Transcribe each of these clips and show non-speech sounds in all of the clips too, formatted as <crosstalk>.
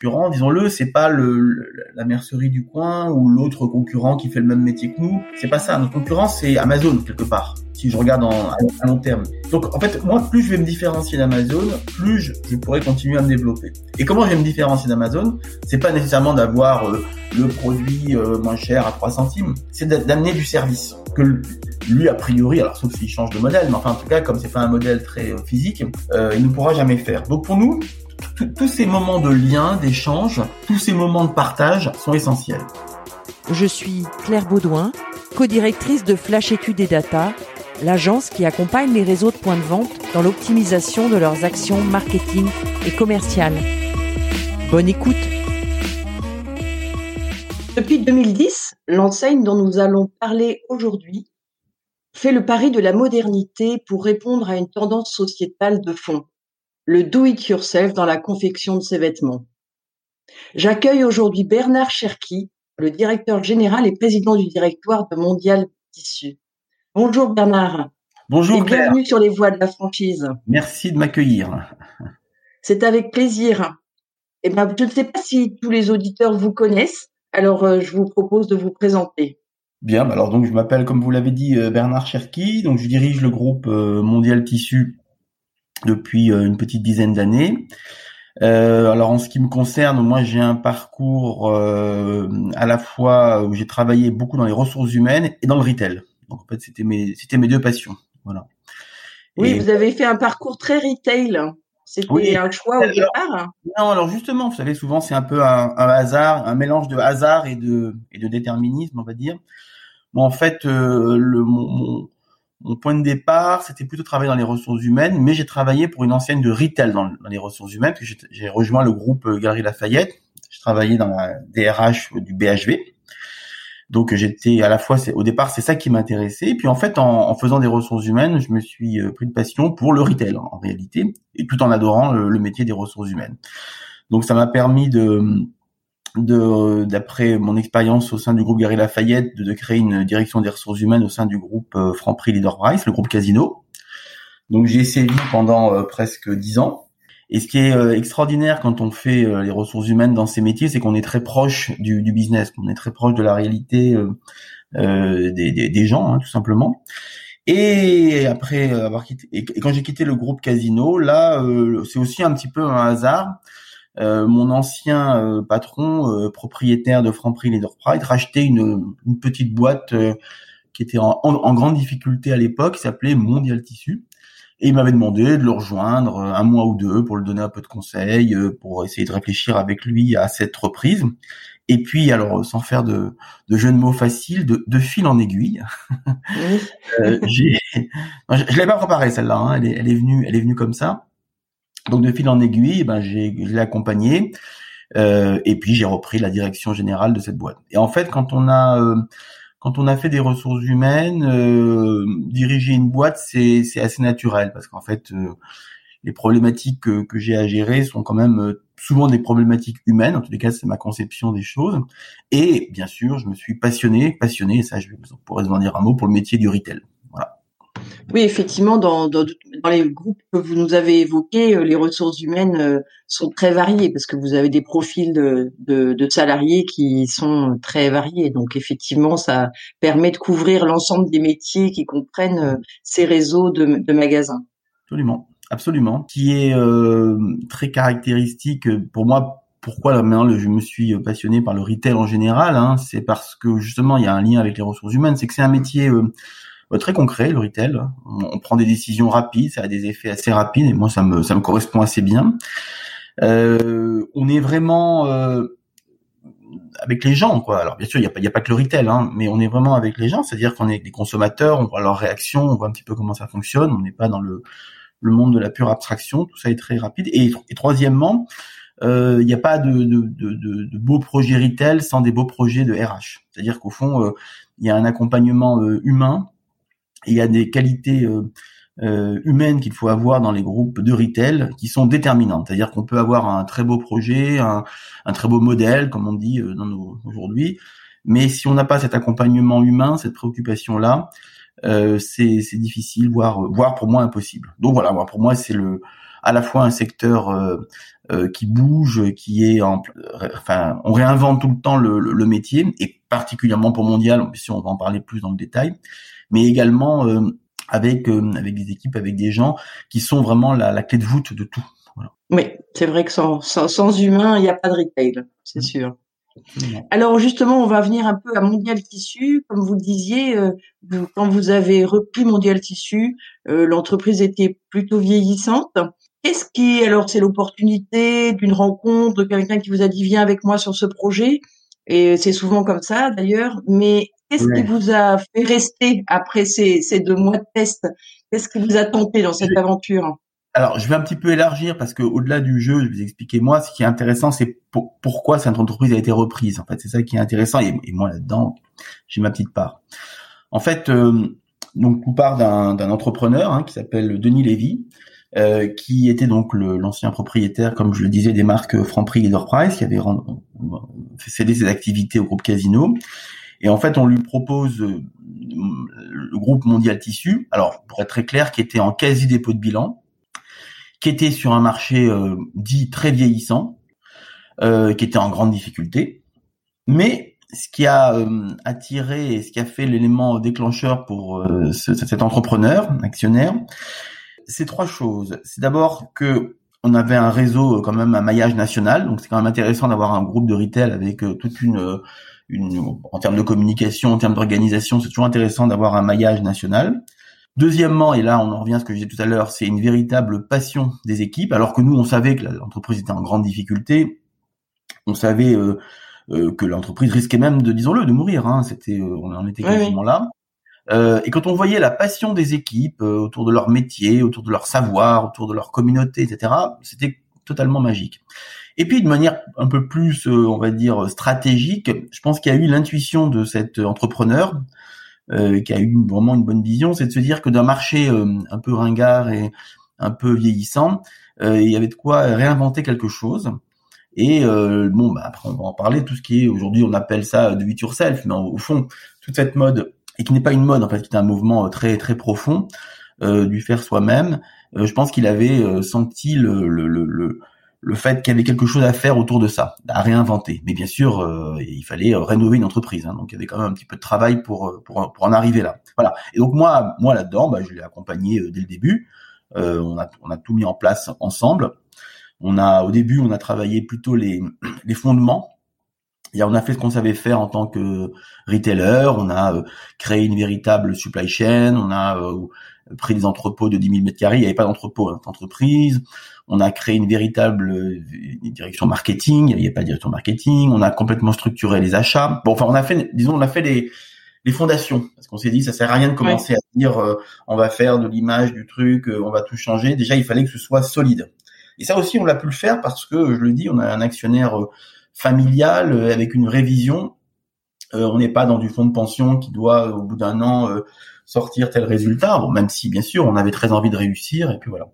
concurrent, disons-le, c'est pas la mercerie du coin ou l'autre concurrent qui fait le même métier que nous. C'est pas ça. Notre concurrent, c'est Amazon quelque part. Si je regarde en, à long terme. Donc en fait, moi, plus je vais me différencier d'Amazon, plus je, pourrai continuer à me développer. Et comment je vais me différencier d'Amazon? C'est pas nécessairement d'avoir euh, le produit euh, moins cher à 3 centimes. C'est d'amener du service que lui a priori, alors sauf s'il change de modèle, mais enfin en tout cas comme c'est pas un modèle très euh, physique, il ne pourra jamais faire. Donc pour nous, tous ces moments de lien, d'échange, tous ces moments de partage sont essentiels. Je suis Claire Baudouin, co-directrice de Flash Études et Data, l'agence qui accompagne les réseaux de points de vente dans l'optimisation de leurs actions marketing et commerciales. Bonne écoute. Depuis 2010, l'enseigne dont nous allons parler aujourd'hui fait le pari de la modernité pour répondre à une tendance sociétale de fond le do-it-yourself dans la confection de ses vêtements. J'accueille aujourd'hui Bernard Cherki, le directeur général et président du directoire de Mondial Tissu. Bonjour Bernard. Bonjour et bienvenue sur les voies de la franchise. Merci de m'accueillir. C'est avec plaisir. Eh ben, je ne sais pas si tous les auditeurs vous connaissent, alors euh, je vous propose de vous présenter. Bien, bah alors donc je m'appelle, comme vous l'avez dit, euh, Bernard Cherki, donc je dirige le groupe euh, Mondial Tissu depuis euh, une petite dizaine d'années. Euh, alors en ce qui me concerne, moi j'ai un parcours euh, à la fois où j'ai travaillé beaucoup dans les ressources humaines et dans le retail. Donc en fait c'était mes c'était mes deux passions. Voilà. Oui, et... vous avez fait un parcours très retail. C'était oui, un choix au départ. Non, alors justement, vous savez souvent c'est un peu un, un, hasard, un mélange de hasard et de et de déterminisme, on va dire. Moi en fait euh, le mon, mon point de départ, c'était plutôt travailler dans les ressources humaines, mais j'ai travaillé pour une enseigne de retail dans, les ressources humaines, j'ai rejoint le groupe euh, Galerie Lafayette. Je travaillais dans la DRH du BHV. Donc j'étais à la fois, au départ, c'est ça qui m'intéressait. Puis en fait, en, faisant des ressources humaines, je me suis euh, pris de passion pour le retail en, en réalité, et tout en adorant le, le métier des ressources humaines. Donc ça m'a permis de de d'après mon expérience au sein du groupe Gary Lafayette de, de, créer une direction des ressources humaines au sein du groupe euh, Franprix Leader Price, le groupe Casino. Donc j'ai sévi pendant euh, presque dix ans. Et ce qui est euh, extraordinaire quand on fait euh, les ressources humaines dans ces métiers, c'est qu'on est très proche du, du, business, on est très proche de la réalité des, des, des, gens, hein, tout simplement. Et après avoir quitté, et quand j'ai quitté le groupe Casino, là, c'est aussi un petit peu un hasard euh, mon ancien euh, patron, euh, propriétaire de Franprix Leader Pride, rachetait une, une petite boîte qui était en, en, grande difficulté à l'époque, qui s'appelait Mondial Tissu. Et il m'avait demandé de le rejoindre un mois ou deux pour lui donner un peu de conseils, pour essayer de réfléchir avec lui à cette reprise. Et puis, alors, sans faire de, de jeu de mots faciles, de, de fil en aiguille, <laughs> euh, j'ai, <laughs> je, je l'avais pas préparée celle-là. Hein, elle, est, elle est venue, elle est venue comme ça. Donc de fil en aiguille, ben j'ai je accompagné euh, et puis j'ai repris la direction générale de cette boîte. Et en fait, quand on a euh, quand on a fait des ressources humaines, euh, diriger une boîte, c'est assez naturel parce qu'en fait euh, les problématiques que, j'ai à gérer sont quand même euh, souvent des problématiques humaines. En tous les cas, c'est ma conception des choses. Et bien sûr, je me suis passionné, passionné, et ça, je pourrais en dire un mot pour le métier du retail. Oui, effectivement, dans, dans, dans, les groupes que vous nous avez évoqués, euh, les ressources humaines euh, sont très variées parce que vous avez des profils de, de, de salariés qui sont très variés. Donc, effectivement, ça permet de couvrir l'ensemble des métiers qui comprennent euh, ces réseaux de, de magasins. Absolument, absolument. Qui est euh, très caractéristique pour moi pourquoi maintenant je me suis passionné par le retail en général, hein, c'est parce que justement il y a un lien avec les ressources humaines, c'est que c'est un métier euh, très concret, le retail. On, prend des décisions rapides, ça a des effets assez rapides, et moi ça me ça me correspond assez bien. Euh, on est vraiment euh, avec les gens, quoi. Alors bien sûr, il n'y a pas, a pas que le retail, hein, mais on est vraiment avec les gens, c'est-à-dire qu'on est des consommateurs, on voit leurs réactions, on voit un petit peu comment ça fonctionne. On n'est pas dans le le monde de la pure abstraction, tout ça est très rapide. Et, troisièmement, il n'y a pas de, de, de, de, beaux projets retail sans des beaux projets de RH. C'est-à-dire qu'au fond, il y a un accompagnement humain, il y a des qualités euh, humaines qu'il faut avoir dans les groupes de retail qui sont déterminantes. C'est-à-dire qu'on peut avoir un très beau projet, un, un très beau modèle, comme on dit euh, aujourd'hui, mais si on n'a pas cet accompagnement humain, cette préoccupation-là, euh, c'est difficile, voire, voire pour moi impossible. Donc voilà, pour moi c'est le à la fois un secteur euh, euh, qui bouge, qui est en, enfin, on réinvente tout le temps le, le, métier et particulièrement pour mondial, si on va en parler plus dans le détail, mais également euh, avec euh, avec des équipes, avec des gens qui sont vraiment la, la clé de voûte de tout. Voilà. Oui, c'est vrai que sans, sans, sans humain, il n'y a pas de retail, c'est mmh. sûr. Alors justement, on va venir un peu à Mondial Tissu. Comme vous le disiez, euh, quand vous avez repris Mondial Tissu, euh, l'entreprise était plutôt vieillissante. Qu'est-ce qui, alors, c'est l'opportunité d'une rencontre, de quelqu'un qui vous a dit viens avec moi sur ce projet. Et c'est souvent comme ça d'ailleurs. Mais Qu'est-ce qui vous a fait rester après ces, ces deux mois de test? Qu'est-ce qui vous a tenté dans cette aventure? Alors, je vais un petit peu élargir parce que au-delà du jeu, je vais vous expliquer moi. Ce qui est intéressant, c'est pourquoi cette entreprise a été reprise. En fait, c'est ça qui est intéressant. Et, moi là-dedans, j'ai ma petite part. En fait, euh, donc on part d'un entrepreneur hein, qui s'appelle Denis Lévy, euh, qui était donc l'ancien propriétaire, comme je le disais, des marques Franprix et Dorprice, qui avait fait céder ses activités au groupe Casino et en fait, on lui propose euh, le groupe Mondial Tissu, alors pour être très clair, qui était en quasi dépôt de bilan, qui était sur un marché euh, dit très vieillissant, euh, qui était en grande difficulté. Mais ce qui a attiré et ce qui a fait l'élément déclencheur pour cet entrepreneur, actionnaire, c'est trois choses. C'est d'abord que on avait un réseau quand même un maillage national, donc c'est quand même intéressant d'avoir un groupe de retail avec toute une en termes de communication, en termes d'organisation, c'est toujours intéressant d'avoir un maillage national. Deuxièmement, et là on en revient à ce que je disais tout à l'heure, c'est une véritable passion des équipes, alors que nous on savait que l'entreprise était en grande difficulté, on savait euh, euh, que l'entreprise risquait même de, disons-le, de mourir. Hein. C'était, euh, on en était quasiment là. Et quand on voyait la passion des équipes autour de leur métier, autour de leur savoir, autour de leur communauté, etc., c'était totalement magique. Et puis de manière un peu plus, euh, on va dire, stratégique, je pense qu'il y a eu l'intuition de cet entrepreneur euh, qui a eu vraiment une bonne vision, c'est de se dire que d'un marché euh, un peu ringard et un peu vieillissant, il y avait de quoi réinventer quelque chose. Et bon, bah, après on va en parler. Tout ce qui est aujourd'hui, on appelle ça do it yourself, mais au fond, toute cette mode et qui n'est pas une mode en fait, qui est un mouvement très très profond du faire soi-même. je pense qu'il avait senti le, le, le le fait qu'il y avait quelque chose à faire autour de ça, à réinventer. Mais bien sûr, euh, il fallait euh, rénover une entreprise, hein, donc il y avait quand même un petit peu de travail pour euh, pour, pour en arriver là. Voilà. Et donc moi, moi là-dedans, bah, je l'ai accompagné dès le début. on a on a tout mis en place ensemble. On a au début, on a travaillé plutôt les les fondements. On a fait ce qu'on savait faire en tant que retailer. On a créé une véritable supply chain. On a pris des entrepôts de 10 000 mètres carrés. Il n'y avait pas d'entrepôt hein, d'entreprise on a créé une véritable euh, direction marketing, il n'y a pas de direction marketing, on a complètement structuré les achats. Bon, enfin, on a fait, disons, on a fait les, les fondations, parce qu'on s'est dit, ça sert à rien de commencer à dire, euh, on va faire de l'image du truc, euh, on va tout changer. Déjà, il fallait que ce soit solide. Et ça aussi, on l'a pu le faire parce que, je le dis, on a un actionnaire familial avec une révision. on n'est pas dans du fonds de pension qui doit, au bout d'un an, sortir tel résultat. Bon, même si, bien sûr, on avait très envie de réussir, et puis voilà.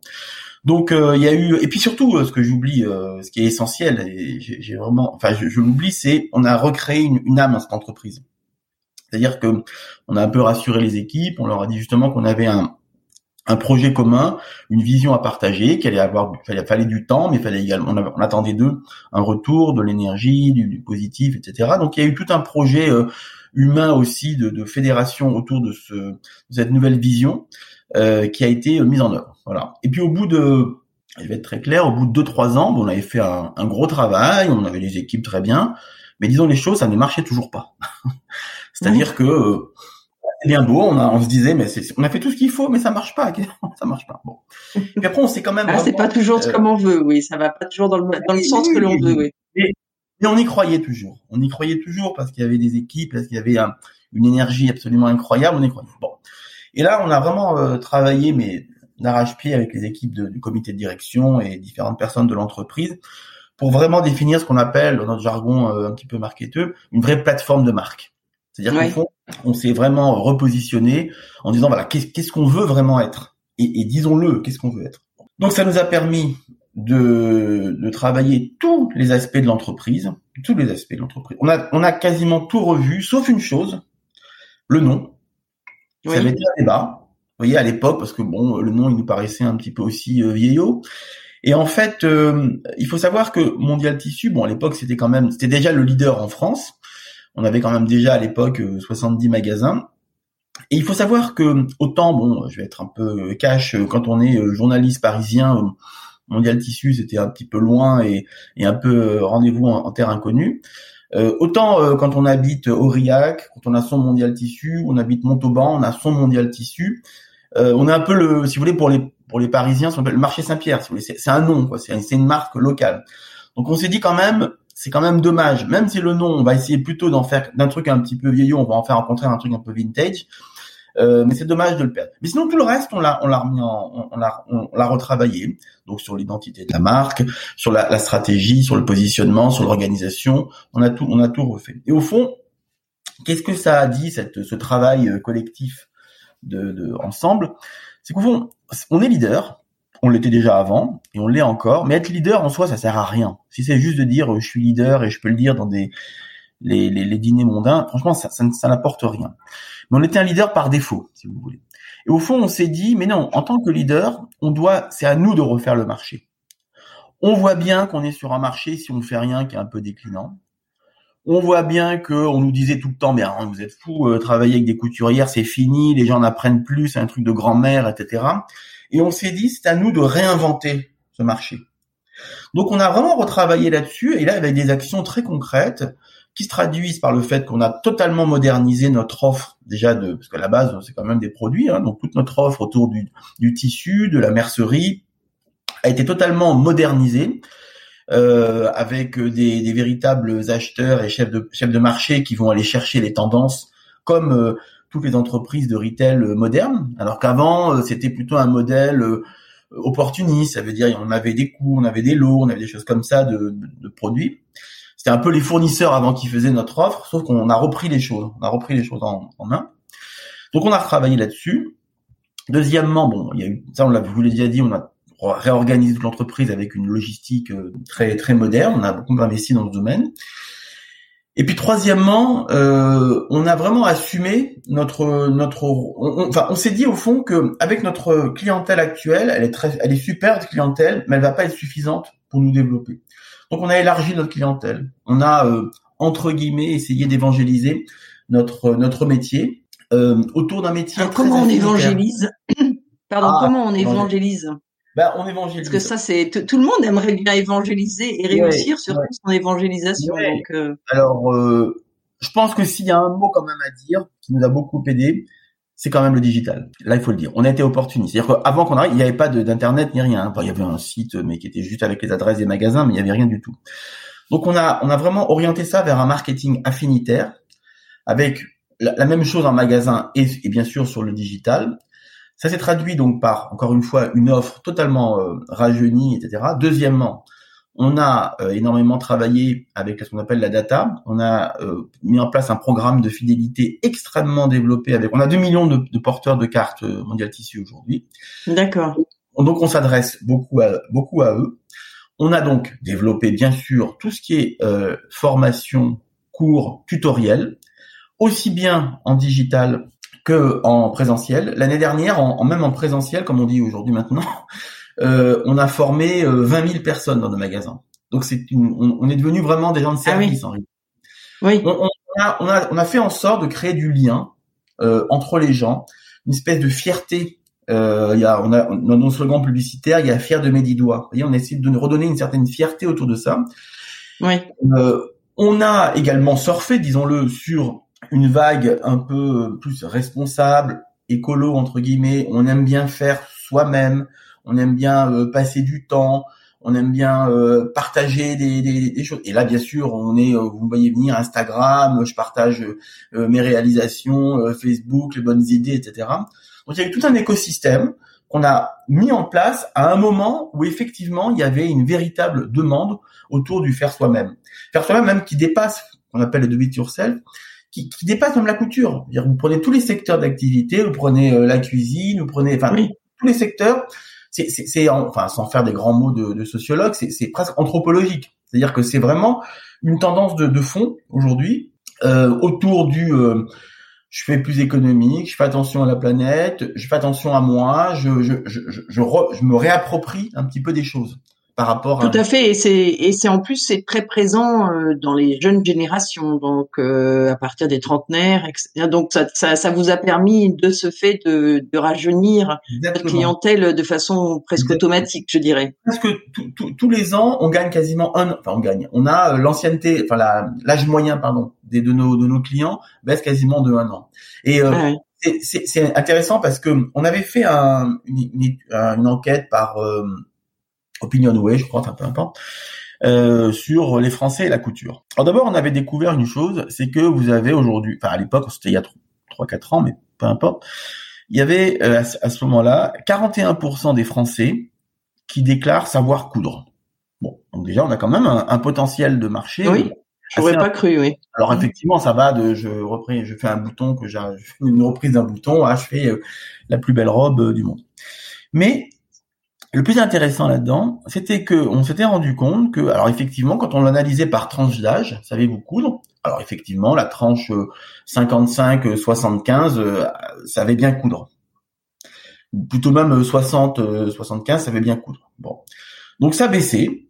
Donc euh, il y a eu et puis surtout euh, ce que j'oublie, euh, ce qui est essentiel, et j'ai vraiment, enfin je, l'oublie, c'est on a recréé une, une, âme à cette entreprise. C'est-à-dire que on a un peu rassuré les équipes, on leur a dit justement qu'on avait un, un projet commun, une vision à partager, qu'il allait avoir, fallait, fallait du temps, mais fallait également, on, attendait d'eux un retour, de l'énergie, du, positif, etc. Donc il y a eu tout un projet humain aussi de, de fédération autour de, ce, de cette nouvelle vision euh, qui a été mise en œuvre. Voilà. Et puis au bout de, je vais être très clair, au bout de deux trois ans, on avait fait un, un, gros travail, on avait les équipes très bien, mais disons les choses, ça ne marchait toujours pas. <laughs> C'est-à-dire que euh, bien beau, on, a, on se disait, mais on a fait tout ce qu'il faut, mais ça marche pas, <laughs> ça marche pas. Bon. Puis après, on s'est quand même. Ah, c'est pas toujours euh, comme on veut, oui, ça va pas toujours dans le, dans le sens que l'on veut, oui. Mais, on y croyait toujours. On y croyait toujours parce qu'il y avait des équipes, parce qu'il y avait une énergie absolument incroyable. On y croyait. Bon. Et là, on a vraiment euh, travaillé, mais d'arrache-pied avec les équipes du comité de direction et différentes personnes de l'entreprise pour vraiment définir ce qu'on appelle dans notre jargon un petit peu marketeux une vraie plateforme de marque. C'est-à-dire qu'au fond, on s'est vraiment repositionné en disant voilà qu'est-ce qu'on veut vraiment être? Et, et disons-le qu'est-ce qu'on veut être? Donc ça nous a permis de, de travailler tous les aspects de l'entreprise, tous les aspects de l'entreprise. On a on a quasiment tout revu sauf une chose, le nom. Ça avait été un débat. Vous voyez à l'époque parce que bon le nom il nous paraissait un petit peu aussi euh, vieillot. Et en fait, euh, il faut savoir que Mondial Tissu, bon à l'époque c'était quand même, c'était déjà le leader en France. On avait quand même déjà à l'époque 70 euh, magasins. Et il faut savoir que autant, bon, je vais être un peu cash, euh, quand on est euh, journaliste parisien, Mondial Tissu, c'était un petit peu loin et, et un peu rendez-vous en, terre inconnue. autant quand on habite Aurillac, quand on a son Mondial Tissu, on habite Montauban, on a son Mondial Tissu. on est un peu le, si vous voulez, pour les pour les Parisiens, c'est le marché Saint-Pierre. Si c'est un nom, quoi. C'est une marque locale. Donc on s'est dit quand même, c'est quand même dommage. Même si le nom, on va essayer plutôt d'en faire d'un truc un petit peu vieillot, on va en faire rencontrer un truc un peu vintage. Euh, mais c'est dommage de le perdre. Mais sinon tout le reste, on l'a, on l'a remis en, on l'a, on l'a retravaillé. Donc sur l'identité de la marque, sur la, la stratégie, sur le positionnement, sur l'organisation, on a tout, on a tout refait. Et au fond, qu'est-ce que ça a dit cette, ce travail euh, collectif de, de ensemble? C'est qu'au fond, on est leader, on l'était déjà avant et on l'est encore. Mais être leader en soi, ça sert à rien. Si c'est juste de dire euh, je suis leader et je peux le dire dans des les, les, dîners mondains, franchement, ça, ça, n'apporte rien. Mais on était un leader par défaut, si vous voulez. Et au fond, on s'est dit, mais non, en tant que leader, on doit, c'est à nous de refaire le marché. On voit bien qu'on est sur un marché si on ne fait rien qui est un peu déclinant. On voit bien que on nous disait tout le temps, mais hein, vous êtes fous, euh, travailler avec des couturières, c'est fini, les gens n'apprennent plus, c'est un truc de grand-mère, etc. Et on s'est dit, c'est à nous de réinventer ce marché. Donc on a vraiment retravaillé là-dessus, et là avec des actions très concrètes qui se traduisent par le fait qu'on a totalement modernisé notre offre déjà de parce qu'à la base c'est quand même des produits, hein, donc toute notre offre autour du tissu, de la mercerie a été totalement modernisée. Euh, avec des, des, véritables acheteurs et chefs de chefs de marché qui vont aller chercher les tendances comme euh, toutes les entreprises de retail euh, modernes, alors qu'avant euh, c'était plutôt un modèle euh, opportuniste, ça veut dire on avait des coûts, on avait des lots, on avait des choses comme ça de, de, produits. C'était un peu les fournisseurs avant qui faisaient notre offre, sauf qu'on a repris les choses, on a repris les choses en, main. Donc on a retravaillé là-dessus. Deuxièmement, bon, il y a eu ça, on l'a, vous l'ai déjà dit, on a réorganisé toute l'entreprise avec une logistique très très moderne. On a beaucoup investi dans ce domaine. Et puis troisièmement, euh, on a vraiment assumé notre notre. On, enfin, on s'est dit au fond que avec notre clientèle actuelle, elle est très, elle est super de clientèle, mais elle va pas être suffisante pour nous développer. Donc on a élargi notre clientèle. On a euh, entre guillemets essayé d'évangéliser notre notre métier euh, autour d'un métier. Alors, comment on évangélise? Pardon, ah, comment on évangélise? Ben, on évangélise. Parce que ça, c'est tout le monde aimerait bien évangéliser et réussir sur surtout son évangélisation. Donc, euh... Alors, euh, je pense que s'il y a un mot quand même à dire qui nous a beaucoup aidé, c'est quand même le digital. Là, il faut le dire. On a été opportuniste. C'est-à-dire qu'avant qu'on arrive, il n'y avait pas d'internet ni rien. Enfin, il y avait un site, mais qui était juste avec les adresses des magasins, mais il n'y avait rien du tout. Donc, on a on a vraiment orienté ça vers un marketing affinitaire avec la, la même chose en magasin et, et bien sûr sur le digital ça s'est traduit donc par, encore une fois, une offre totalement euh, rajeunie, etc. Deuxièmement, on a euh, énormément travaillé avec ce qu'on appelle la data. On a euh, mis en place un programme de fidélité extrêmement développé. Avec, on a 2 millions de, porteurs de cartes mondial tissu aujourd'hui. D'accord. Donc on s'adresse beaucoup à beaucoup à eux. On a donc développé bien sûr tout ce qui est formation, cours, tutoriel, aussi bien en digital que en présentiel. L'année dernière, en, même en présentiel, comme on dit aujourd'hui maintenant, <laughs> euh, on a formé 20 euh, 000 personnes dans nos magasins. Donc c'est on, est devenu vraiment des gens de ah service. oui. oui. On, a, on, a, on a fait en sorte de créer du lien euh, entre les gens, une espèce de fierté. Euh, il y a, on a dans nos slogans publicitaires, il y a fier de mes dix doigts. Vous voyez, on essaie de redonner une certaine fierté autour de ça. Oui. Euh, on a également surfé, disons-le, sur une vague un peu plus responsable, écolo entre guillemets. On aime bien faire soi-même, on aime bien euh, passer du temps, on aime bien euh, partager des, des, choses. Et là, bien sûr, on est, euh, vous voyez venir, Instagram, je partage mes réalisations, Facebook, les bonnes idées, etc. Donc il y a eu tout un écosystème qu'on a mis en place à un moment où effectivement il y avait une véritable demande autour du faire soi-même. Faire soi-même même qui dépasse, qu'on appelle le do it yourself, qui, qui dépasse même la couture. -dire, vous prenez tous les secteurs d'activité, vous prenez euh, la cuisine, vous prenez, enfin tous les secteurs. C'est, enfin, sans faire des grands mots de, de sociologue, c'est presque anthropologique. C'est-à-dire que c'est vraiment une tendance de, de fond aujourd'hui euh, autour du euh, je fais plus économique, je fais attention à la planète, je fais attention à moi, je, je, je, je, je me réapproprie un petit peu des choses par rapport tout à, fait et c'est et c'est en plus c'est très présent euh, dans les jeunes générations donc euh, à partir des trentenaires etc. donc ça, ça, ça vous a permis de ce fait de, de rajeunir votre clientèle de façon presque automatique je dirais. Parce que tous les ans on gagne quasiment un enfin on gagne. On a euh, l'ancienneté enfin l'âge moyen pardon des de nos de nos clients baisse quasiment de un an. Et ah c'est intéressant parce que on avait fait un, une, une, enquête par Opinionway, je crois, enfin peu importe, euh, sur les Français et la couture. Alors d'abord, on avait découvert une chose, c'est que vous avez aujourd'hui, enfin à l'époque, c'était il y a 3-4 ans, mais peu importe, il y avait euh, à ce moment-là 41% des Français qui déclarent savoir coudre. Bon, donc déjà, on a quand même un, potentiel de marché. Oui. J'aurais pas cru, oui. Alors effectivement, ça va de je repris, je fais un bouton que j'ai, une reprise d'un bouton, ah, je fais euh, la plus belle robe du monde. Mais le plus intéressant là-dedans, c'était que on s'était rendu compte que, alors effectivement, quand on l'analysait par tranche d'âge, savez-vous coudre Alors effectivement, la tranche 55-75 euh, savait bien coudre. Plutôt même 60-75 euh, savait bien coudre. Bon, donc ça baissait,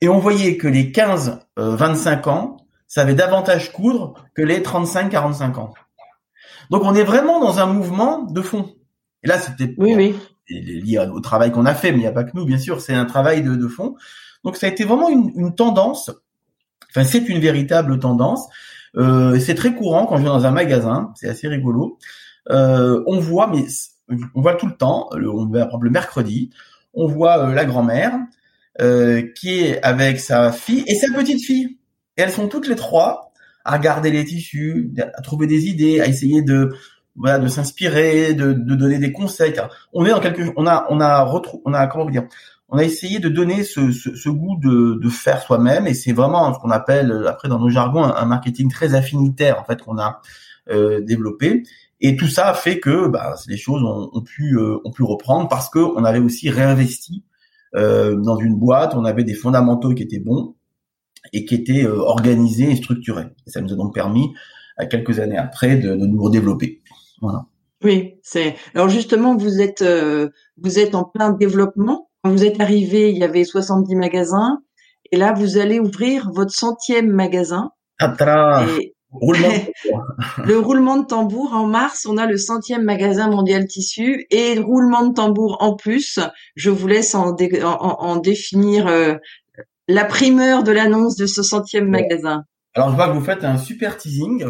et on voyait que les 15-25 ans savaient davantage coudre que les 35-45 ans. Donc on est vraiment dans un mouvement de fond. Et là, c'était oui, oui lié au travail qu'on a fait, mais il n'y a pas que nous, bien sûr, c'est un travail de, de, fond. Donc ça a été vraiment une, une tendance, enfin c'est une véritable tendance. Euh, c'est très courant quand je vais dans un magasin, c'est assez rigolo. Euh, on voit, mais on voit tout le temps, le, on va le mercredi, on voit euh, la grand-mère euh, qui est avec sa fille et sa petite fille. Et elles sont toutes les trois à regarder les tissus, à trouver des idées, à essayer de voilà, de s'inspirer, de, de, donner des conseils. On est dans quelque, on a, on a on a comment dire, on a essayé de donner ce, ce, ce goût de, de faire soi-même, et c'est vraiment ce qu'on appelle après dans nos jargons un, marketing très affinitaire en fait qu'on a euh, développé. Et tout ça a fait que bah, les choses ont, ont pu euh, ont pu reprendre parce que on avait aussi réinvesti euh, dans une boîte, on avait des fondamentaux qui étaient bons et qui étaient euh, organisés et structurés. Et ça nous a donc permis, à quelques années après, de, de nous redévelopper. Oui, c'est. Alors justement, vous êtes euh, vous êtes en plein développement. Quand vous êtes arrivé, il y avait 70 magasins, et là, vous allez ouvrir votre centième magasin. Et... Roulement <laughs> le roulement de tambour en mars, on a le centième magasin mondial tissu et roulement de tambour en plus. Je vous laisse en, en, définir euh, la primeur de l'annonce de ce centième magasin. Alors je vois que vous faites un super teasing.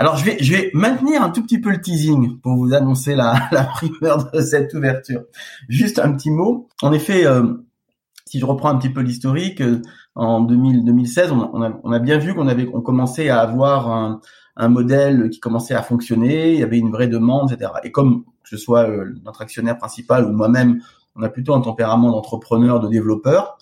Alors je vais je vais maintenir un tout petit peu le teasing pour vous annoncer la, <laughs> la primeur de cette ouverture. Juste un petit mot. En effet, euh, si je reprends un petit peu l'historique, euh, en 2000, 2016, on, on, a, on a bien vu qu'on avait on commençait à avoir un, un modèle qui commençait à fonctionner. Il y avait une vraie demande, etc. Et comme que ce soit euh, notre actionnaire principal ou moi-même, on a plutôt un tempérament d'entrepreneur, de développeur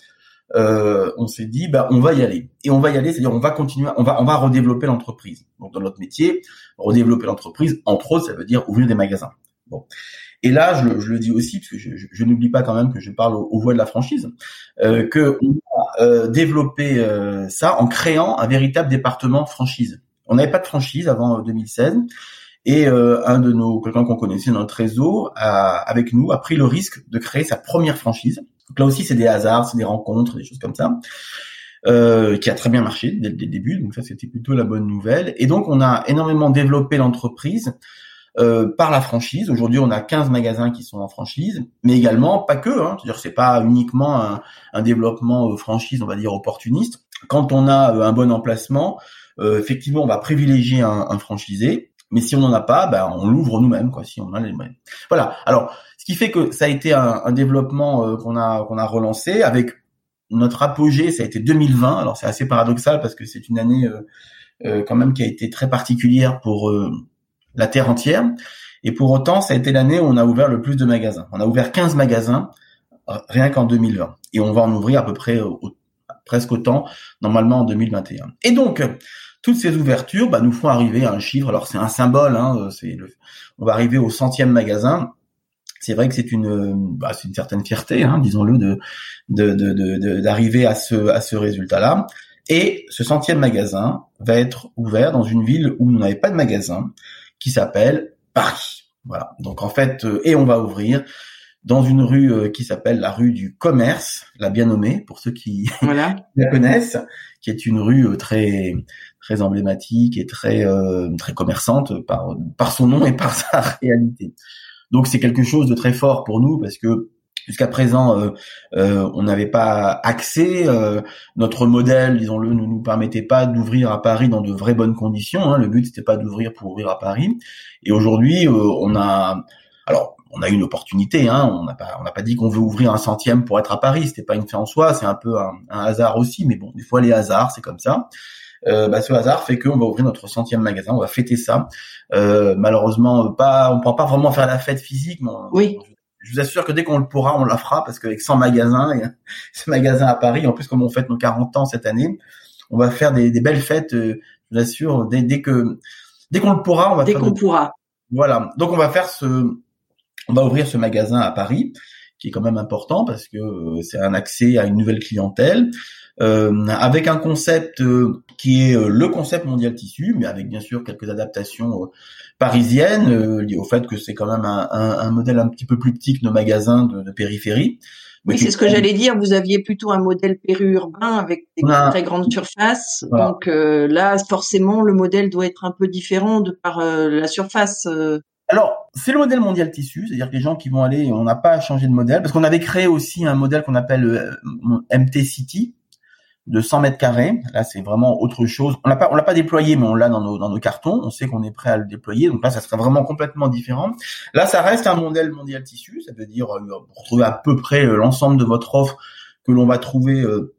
euh, on s'est dit bah on va y aller et on va y aller, c'est-à-dire on va continuer, on va on va redévelopper l'entreprise. Donc dans notre métier, redévelopper l'entreprise, entre autres, ça veut dire ouvrir des magasins. Bon. Et là, je, le dis aussi, parce que je, je, n'oublie pas quand même que je parle aux, voix de la franchise, euh, que on a euh, développé euh, ça en créant un véritable département franchise. On n'avait pas de franchise avant 2016. Euh, et euh, un de nos quelqu'un qu'on connaissait dans notre réseau, a, avec nous, a pris le risque de créer sa première franchise. Donc là aussi, c'est des hasards, c'est des rencontres, des choses comme ça, euh, qui a très bien marché dès, le début. Donc ça, c'était plutôt la bonne nouvelle. Et donc, on a énormément développé l'entreprise euh, par la franchise. Aujourd'hui, on a 15 magasins qui sont en franchise, mais également pas que. Hein, C'est-à-dire, c'est pas uniquement un, développement euh, franchise, on va dire opportuniste. Quand on a un bon emplacement, effectivement, on va privilégier un, franchisé. Mais si on n'en a pas, ben, on l'ouvre nous-mêmes, quoi, si on a les moyens. Voilà. Alors, qui fait que ça a été un, un développement euh, qu'on a qu'on a relancé avec notre apogée, ça a été 2020. Alors c'est assez paradoxal parce que c'est une année euh, euh, quand même qui a été très particulière pour la terre entière. Et pour autant, ça a été l'année où on a ouvert le plus de magasins. On a ouvert 15 magasins euh, rien qu'en 2020. Et on va en ouvrir à peu près presque autant normalement en 2021. Et donc, toutes ces ouvertures bah, nous font arriver à un chiffre. Alors c'est un symbole, hein, c'est on va arriver au centième magasin. C'est vrai que c'est une, bah, c'est une certaine fierté, hein, disons-le, de d'arriver de, de, à ce à ce résultat-là. Et ce centième magasin va être ouvert dans une ville où on n'avait pas de magasin, qui s'appelle Paris. Voilà. Donc en fait, euh, et on va ouvrir dans une rue euh, qui s'appelle la rue du Commerce, la bien nommée pour ceux qui <laughs> la connaissent, qui est une rue euh, très très emblématique et très très commerçante par par son nom et par <laughs> sa réalité. Donc c'est quelque chose de très fort pour nous parce que Jusqu'à présent, euh, euh, on n'avait pas accès. Euh, notre modèle, disons-le, ne nous permettait pas d'ouvrir à Paris dans de vraies bonnes conditions. Hein. Le but, c'était pas d'ouvrir pour ouvrir à Paris. Et aujourd'hui, on a, alors, on a une opportunité. Hein. On n'a pas, on n'a pas dit qu'on veut ouvrir un centième pour être à Paris. C'était pas une fin en soi. C'est un peu un, hasard aussi. Mais bon, des fois, les hasards, c'est comme ça. Bah, ce hasard fait qu'on va ouvrir notre centième magasin, on va fêter ça. malheureusement, pas, on pourra pas vraiment faire la fête physique. Mais oui je vous assure que dès qu'on le pourra, on la fera parce qu'avec 100 magasins, et <laughs> ce magasin à Paris, en plus comme on fête nos 40 ans cette année, on va faire des, belles fêtes. Euh, je vous assure, dès, que dès qu'on le pourra, on va dès qu'on pourra. Voilà. Donc on va faire ce, on va ouvrir ce magasin à Paris, qui est quand même important parce que euh, c'est un accès à une nouvelle clientèle. Euh, avec un concept qui est le concept mondial tissu, mais avec bien sûr quelques adaptations parisienne, euh, liée au fait que c'est quand même un, un, un, modèle un petit peu plus petit que nos magasins de, de périphérie. Oui, c'est ce que j'allais dire. Vous aviez plutôt un modèle périurbain avec des très grandes surfaces. Donc euh, là, forcément, le modèle doit être un peu différent de par euh, la surface. Alors, c'est le modèle mondial tissu, c'est-à-dire que les gens qui vont aller, on n'a pas changé de modèle, parce qu'on avait créé aussi un modèle qu'on appelle MT City, de 100 mètres carrés. Là, c'est vraiment autre chose. On l'a pas, on l'a pas déployé, mais on l'a dans nos, dans nos cartons. On sait qu'on est prêt à le déployer. Donc là, ça serait vraiment complètement différent. Là, ça reste un modèle mondial tissu. Ça veut dire euh, retrouver à peu près euh, l'ensemble de votre offre que l'on va trouver euh,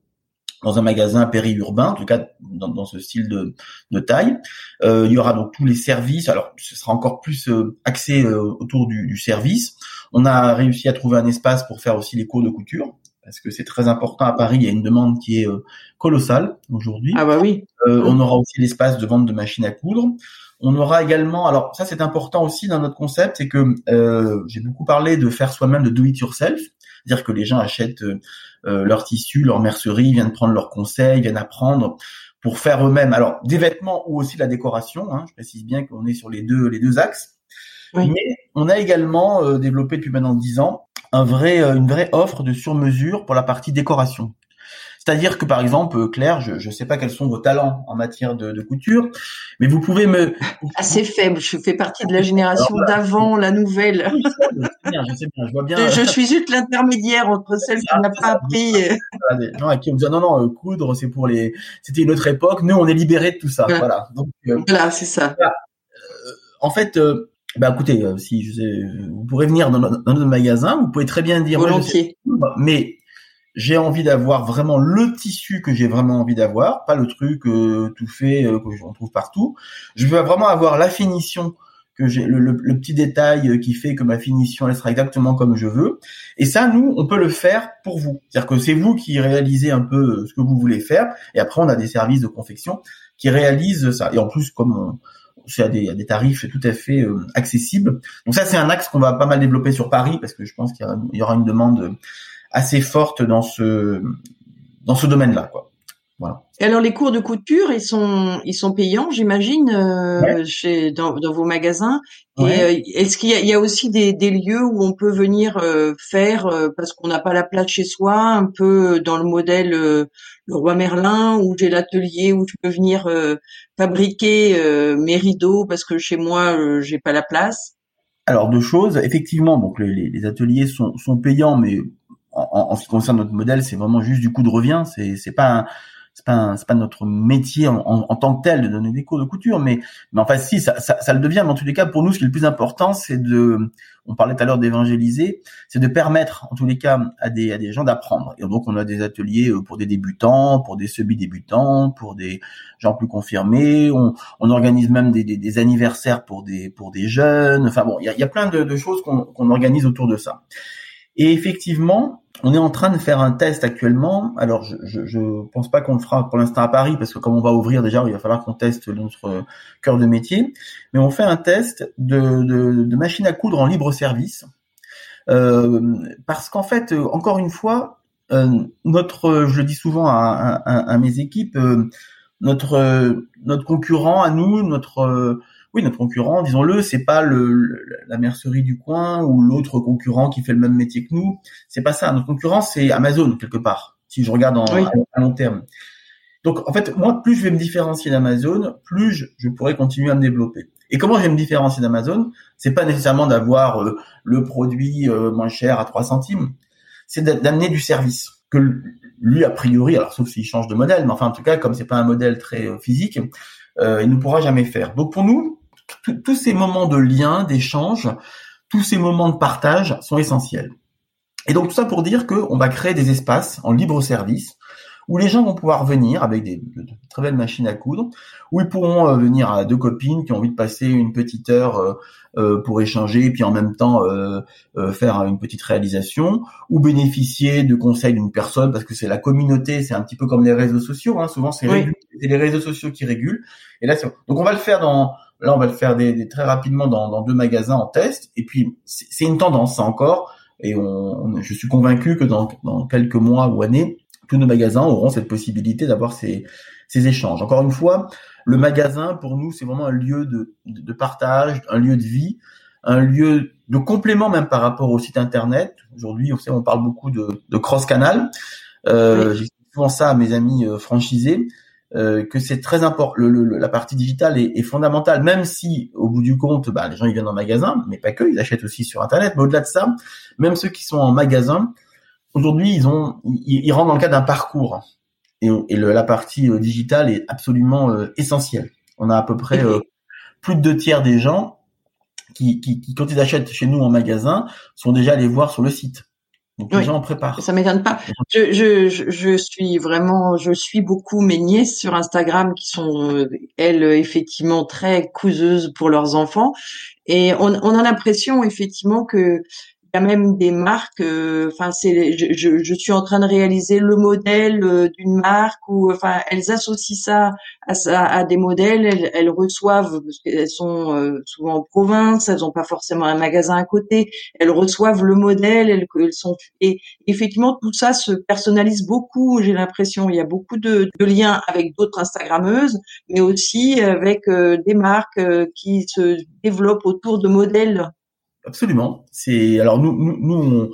dans un magasin périurbain, en tout cas dans, ce style de, de taille. Euh, il y aura donc tous les services. Alors, ce sera encore plus axé autour du service. On a réussi à trouver un espace pour faire aussi les cours de couture parce que c'est très important à Paris. Il y a une demande qui est euh, colossale aujourd'hui. Ah bah oui. Euh, on aura aussi l'espace de vente de machines à coudre. On aura également, alors ça c'est important aussi dans notre concept, c'est que euh, j'ai beaucoup parlé de faire soi-même de do it yourself, dire que les gens achètent euh, leur tissu, leur mercerie, viennent prendre leurs conseils, viennent apprendre pour faire eux-mêmes. Alors des vêtements ou aussi la décoration. Hein, je précise bien qu'on est sur les deux les deux axes. Oui. Mais on a également développé depuis maintenant dix ans un vrai, euh, une vraie offre de sur-mesure pour la partie décoration. C'est-à-dire que par exemple, euh, Claire, je ne sais pas quels sont vos talents en matière de, de couture, mais vous pouvez me <laughs> assez faible. Je fais partie de la génération d'avant, la nouvelle. je sais bien, je sais bien, je vois bien. Je, suis juste l'intermédiaire entre celle qui n'a pas appris. Non, qui me dit non, non, euh, coudre, c'est pour les. C'était une autre époque. Nous, on est libérés de tout ça. Voilà. Donc voilà, c'est ça. en fait, bah écoutez, euh, si je sais, vous pourrez venir dans notre, magasin, vous pouvez très bien dire volontiers. mais j'ai envie d'avoir vraiment le tissu que j'ai vraiment envie d'avoir, pas le truc euh, tout fait euh, que j'en trouve partout. Je veux vraiment avoir la finition que j'ai le, le, petit détail qui fait que ma finition elle sera exactement comme je veux. Et ça, nous, on peut le faire pour vous. C'est-à-dire que c'est vous qui réalisez un peu ce que vous voulez faire, et après on a des services de confection qui réalisent ça. Et en plus, comme on, c'est à des, des, tarifs tout à fait euh, accessibles. Donc ça, c'est un axe qu'on va pas mal développer sur Paris parce que je pense qu'il y, aura une demande assez forte dans ce dans ce domaine-là, quoi. Voilà. Et alors les cours de couture, ils sont ils sont payants, j'imagine, euh, chez dans, dans, vos magasins. Et euh, est-ce qu'il y, y, a aussi des, des, lieux où on peut venir euh, faire parce qu'on n'a pas la place chez soi, un peu dans le modèle le roi Merlin où j'ai l'atelier où je peux venir fabriquer mes rideaux parce que chez moi j'ai pas la place? Alors deux choses, effectivement, donc les, les ateliers sont, sont payants, mais en, en, ce qui concerne notre modèle, c'est vraiment juste du coup de revient. C'est c'est pas un, c'est pas c'est pas notre métier en, en, tant que tel de donner des cours de couture, mais mais enfin si ça, ça, ça le devient. Mais en tous les cas, pour nous, ce qui est le plus important, c'est de, on parlait tout à l'heure d'évangéliser, c'est de permettre en tous les cas à des à des gens d'apprendre. Et donc on a des ateliers euh, pour des débutants, pour des semi-débutants, pour des gens plus confirmés. On, on organise même des, des, des, anniversaires pour des pour des jeunes. Enfin bon, il y a, y a plein de, de choses qu'on qu'on organise autour de ça. Et effectivement, on est en train de faire un test actuellement. Alors, je, je, je pense pas qu'on le fera pour l'instant à Paris parce que comme on va ouvrir déjà, il va falloir qu'on teste notre cœur de métier. Mais on fait un test de, de, de machine à coudre en libre service euh, parce qu'en fait, encore une fois, euh, notre, je le dis souvent à, à, à mes équipes, euh, notre notre concurrent à nous, notre oui, notre concurrent, disons-le, c'est pas le, la mercerie du coin ou l'autre concurrent qui fait le même métier que nous. C'est pas ça. Notre concurrent, c'est Amazon quelque part. Si je regarde en, à, long terme. Donc, en fait, moi, plus je vais me différencier d'Amazon, plus je, je, pourrai continuer à me développer. Et comment je vais me différencier d'Amazon? C'est pas nécessairement d'avoir euh, le produit euh, moins cher à 3 centimes. C'est d'amener du service que lui, a priori, alors sauf s'il change de modèle, mais enfin, en tout cas, comme c'est pas un modèle très euh, physique, euh, il ne pourra jamais faire. Donc, pour nous, tous ces moments de lien, d'échange, tous ces moments de partage sont essentiels. Et donc tout ça pour dire qu'on va créer des espaces en libre service où les gens vont pouvoir venir avec des de, très belles machines à coudre, où ils pourront euh, venir à deux copines qui ont envie de passer une petite heure euh, euh pour échanger et puis en même temps euh, euh, faire une petite réalisation, ou bénéficier de conseils d'une personne parce que c'est la communauté, c'est un petit peu comme les réseaux sociaux, hein, souvent c'est oui. Les réseaux sociaux qui régulent. Et là, donc on va le faire dans Là, on va le faire des, des, très rapidement dans, dans, deux magasins en test. Et puis, c'est une tendance, ça encore. Et on, je suis convaincu que dans, dans, quelques mois ou années, tous nos magasins auront cette possibilité d'avoir ces, ces, échanges. Encore une fois, le magasin, pour nous, c'est vraiment un lieu de, de, de, partage, un lieu de vie, un lieu de complément même par rapport au site internet. Aujourd'hui, on sait, on parle beaucoup de, de cross-canal. Euh, oui. J'ai souvent ça à mes amis euh, franchisés. Euh, que c'est très important. Le, le, la partie digitale est, est, fondamentale, même si au bout du compte, bah, les gens ils viennent en magasin, mais pas que, ils achètent aussi sur Internet. Mais au-delà de ça, même ceux qui sont en magasin, aujourd'hui ils ont, ils, ils rentrent dans le cadre d'un parcours. Et, et le, la partie euh, digitale est absolument euh, essentielle. On a à peu près euh, plus de deux tiers des gens qui, qui, qui, quand ils achètent chez nous en magasin, sont déjà allés voir sur le site. Donc les oui, gens en préparent. Ça m'étonne pas. Je, je, je, suis vraiment, je suis beaucoup mes nièces sur Instagram qui sont euh, elles effectivement très couseuses pour leurs enfants et on, on a l'impression effectivement que a même des marques. Euh, enfin, c'est, je, je, je, suis en train de réaliser le modèle euh, d'une marque ou enfin, elles associent ça à, ça, à des modèles. Elles, elles reçoivent parce qu'elles sont euh, souvent en province, elles n'ont pas forcément un magasin à côté. Elles reçoivent le modèle. Elles, elles sont et effectivement tout ça se personnalise beaucoup. J'ai l'impression il y a beaucoup de, de liens avec d'autres Instagrammeuses, mais aussi avec des marques qui se développent autour de modèles Absolument. C'est alors nous nous, nous on,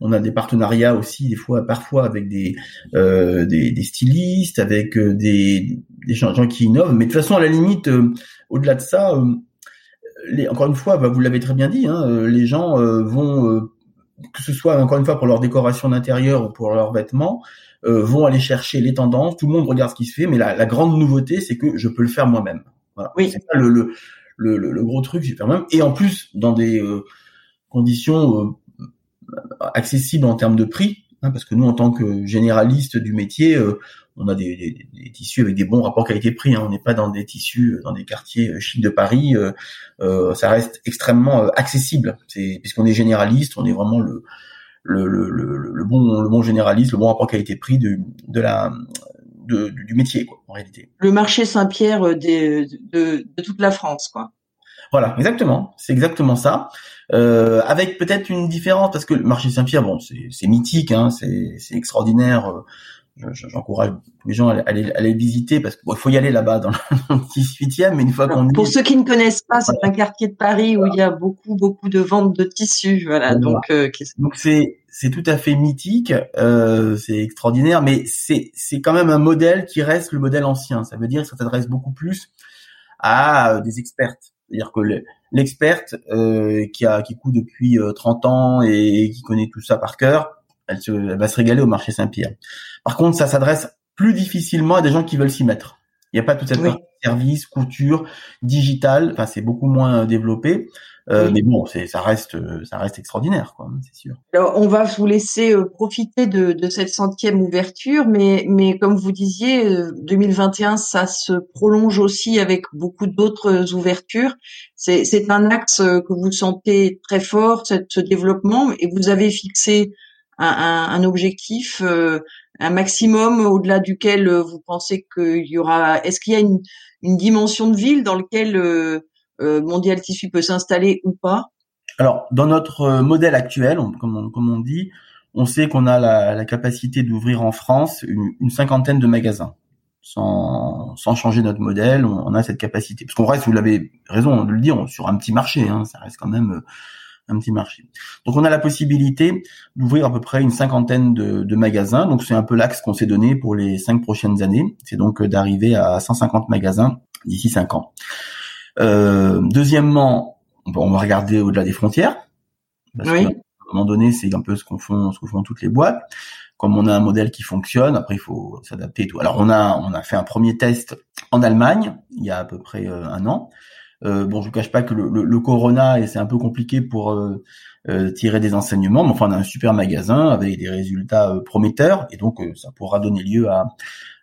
on, a des partenariats aussi des fois parfois avec des euh, des, des, stylistes, avec euh, des, des gens, qui innovent. Mais de toute façon à la limite, euh, au-delà de ça, euh, les, encore une fois, bah, vous l'avez très bien dit, hein, euh, les gens vont que ce soit encore une fois pour leur décoration d'intérieur ou pour leurs vêtements, vont aller chercher les tendances. Tout le monde regarde ce qui se fait, mais la, la grande nouveauté, c'est que je peux le faire moi-même. Voilà. Oui. C'est ça le, le le, le, le, gros truc, j'ai fait même. Et en plus, dans des euh, conditions euh, accessibles en termes de prix, hein, parce que nous, en tant que généraliste du métier, euh, on a des, des, des, tissus avec des bons rapports qualité-prix. Hein, on n'est pas dans des tissus dans des quartiers chics de Paris. ça reste extrêmement accessible. C'est puisqu'on est généraliste, on est vraiment le le, le, le, bon le bon généraliste, le bon rapport qualité-prix de, de la de, du métier, quoi, en réalité. Le marché Saint-Pierre euh, de, de, toute la France, quoi. Voilà, exactement. C'est exactement ça. Euh, avec peut-être une différence parce que le marché Saint-Pierre, bon, c'est mythique, hein, c'est extraordinaire. Euh, j'encourage les gens à aller, à aller visiter parce qu'il bon, faut y aller là-bas dans le 18e, mais une fois qu'on Pour ceux qui ne connaissent pas, c'est un quartier de Paris où il y a beaucoup, beaucoup de ventes de tissus, voilà. voilà. Donc, euh, donc c'est c'est tout à fait mythique, euh, c'est extraordinaire, mais c'est c'est quand même un modèle qui reste le modèle ancien. Ça veut dire que ça s'adresse beaucoup plus à euh, des expertes, c'est-à-dire que l'experte euh, qui a qui coud depuis 30 ans et qui connaît tout ça par cœur, elle, se, elle va se régaler au marché Saint-Pierre. Par contre, ça s'adresse plus difficilement à des gens qui veulent s'y mettre. Il n'y a pas toute cette Oui. partie service, couture, digital. Enfin, c'est beaucoup moins développé. Euh, Oui. Mais bon, ça reste euh, ça reste extraordinaire, quoi. C'est sûr. Alors, on va vous laisser euh, profiter de, de cette centième ouverture, mais, mais comme vous disiez, euh, 2021, ça se prolonge aussi avec beaucoup d'autres ouvertures. C'est un axe euh, que vous sentez très fort, cette- ce développement, et vous avez fixé un, un, un objectif, euh, un maximum au-delà duquel euh, vous pensez qu'il y aura. Est-ce qu'il y a une, une dimension de ville dans laquelle euh, euh, Mondial Tissu peut s'installer ou pas Alors, dans notre euh, modèle actuel, comme, on, dit, on sait qu'on a la, capacité d'ouvrir en France une, cinquantaine de magasins. Sans, sans changer notre modèle, on, a cette capacité. Parce qu'on reste, vous l'avez raison de le dire, sur un petit marché, hein, ça reste quand même euh, un petit marché. Donc on a la possibilité d'ouvrir à peu près une cinquantaine de, magasins. Donc c'est un peu l'axe qu'on s'est donné pour les cinq prochaines années. C'est donc euh, d'arriver à 150 magasins d'ici cinq ans. Euh, deuxièmement, on va- regarder au-delà des frontières. Parce Oui. qu'à un moment donné, c'est un peu ce qu'on font, ce que font toutes les boîtes. Comme on a un modèle qui fonctionne, après il faut s'adapter et tout. Alors on a on a fait un premier test en Allemagne il y a à peu près euh, un an. Euh, bon, je vous cache pas que le, le, le Corona et c'est un peu compliqué pour euh, euh, tirer des enseignements, mais enfin on a un super magasin avec des résultats prometteurs et donc ça pourra donner lieu à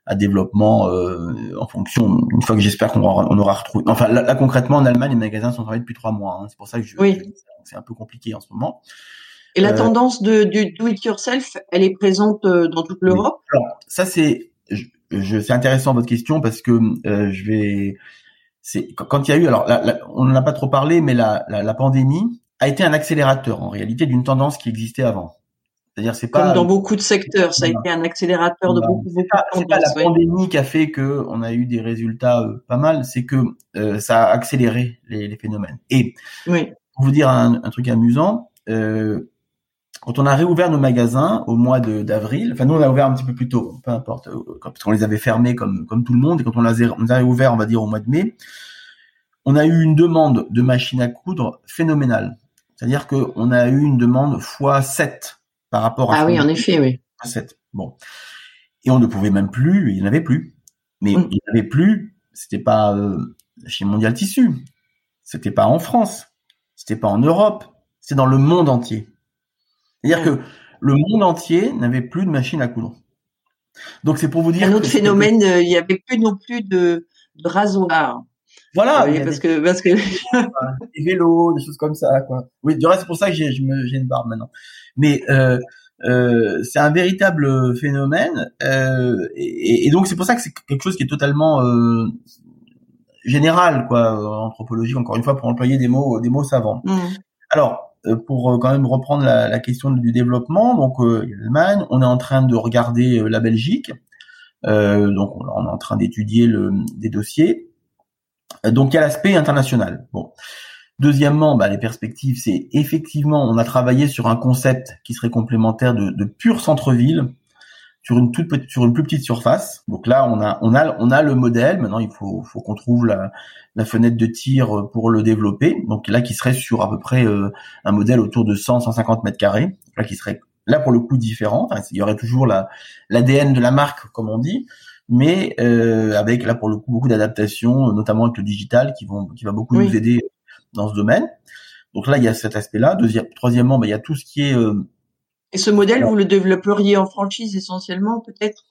à développement euh, en fonction une fois que j'espère qu'on aura, on aura retrouvé. Enfin là, là, concrètement en Allemagne les magasins sont fermés depuis trois mois. hein. C'est pour ça que je, Oui. c'est un peu compliqué en ce moment. Et la Euh, tendance de, du do it yourself, elle est présente euh, dans toute l'Europe? Alors, ça c'est, je, je- c'est intéressant votre question parce que euh, je vais, c'est quand- il y a eu, alors la- la- on n'en a pas trop parlé, mais la, la, la pandémie a été un accélérateur en réalité d'une tendance qui existait avant. C'est-à-dire c'est pas Comme dans beaucoup de secteurs, ça a été un accélérateur de beaucoup, beaucoup pas, de c'est pas la ouais. pandémie qui a fait que on a eu des résultats euh, pas mal, c'est que euh, ça a accéléré les, les phénomènes. Et Oui, pour vous dire un, un truc amusant, euh, quand on a réouvert nos magasins au mois de- d'avril, enfin nous on a ouvert un petit peu plus tôt, peu importe, quand- parce qu'on les avait fermés comme comme tout le monde, et quand on les a, on les a réouverts, on va dire au mois de mai, on a eu une demande de machines à coudre phénoménale. C'est-à-dire que on a eu une demande fois 7 par rapport à ah oui, en effet, oui. à 7. Bon. Et on ne pouvait même plus, il n'y en avait plus. Mais Mm. il n'y en avait plus, c'était pas euh, chez Mondial Tissu, c'était pas en France, c'était pas en Europe, c'est dans le monde entier. C'est-à-dire Mm. que le monde entier n'avait plus de machine à coudre. Donc c'est pour vous dire Un autre phénomène, euh, il y avait plus non plus de, de rasoir. Voilà, Oui, parce des, que parce que <laughs> des vélos, des choses comme ça, quoi. Oui, du reste c'est pour ça que j'ai je me j'ai une barbe maintenant. Mais euh, euh, c'est un véritable phénomène euh, et, et donc c'est pour ça que c'est quelque chose qui est totalement euh, général, quoi, en anthropologie encore une fois pour employer des mots des mots savants. Hmm. Alors, euh, pour euh, quand même reprendre la, la question du développement, donc euh, l'Allemagne, on est en train de regarder euh, la Belgique, euh, donc on, on est en train d'étudier le, des dossiers. Euh, donc il y a l'aspect international. Bon. Deuxièmement, bah, les perspectives, c'est effectivement, on a travaillé sur un concept qui serait complémentaire de, de pur centre-ville sur une toute petite, sur une plus petite surface. Donc là, on a, on a, on a le modèle. Maintenant, il faut, faut qu'on trouve la, la fenêtre de tir pour le développer. Donc là, qui serait sur à peu près euh, un modèle autour de 100, 150 mètres carrés. Là, qui serait là pour le coup différent. Il y aurait toujours la l'ADN de la marque, comme on dit, mais euh, avec là pour le coup beaucoup d'adaptations, notamment avec le digital, qui vont, qui va beaucoup Oui. nous aider dans ce domaine. Donc là, il y a cet aspect-là. Deuxième, troisièmement, bah, il y a tout ce qui est euh, Et ce modèle, vous le développeriez en franchise essentiellement, peut-être?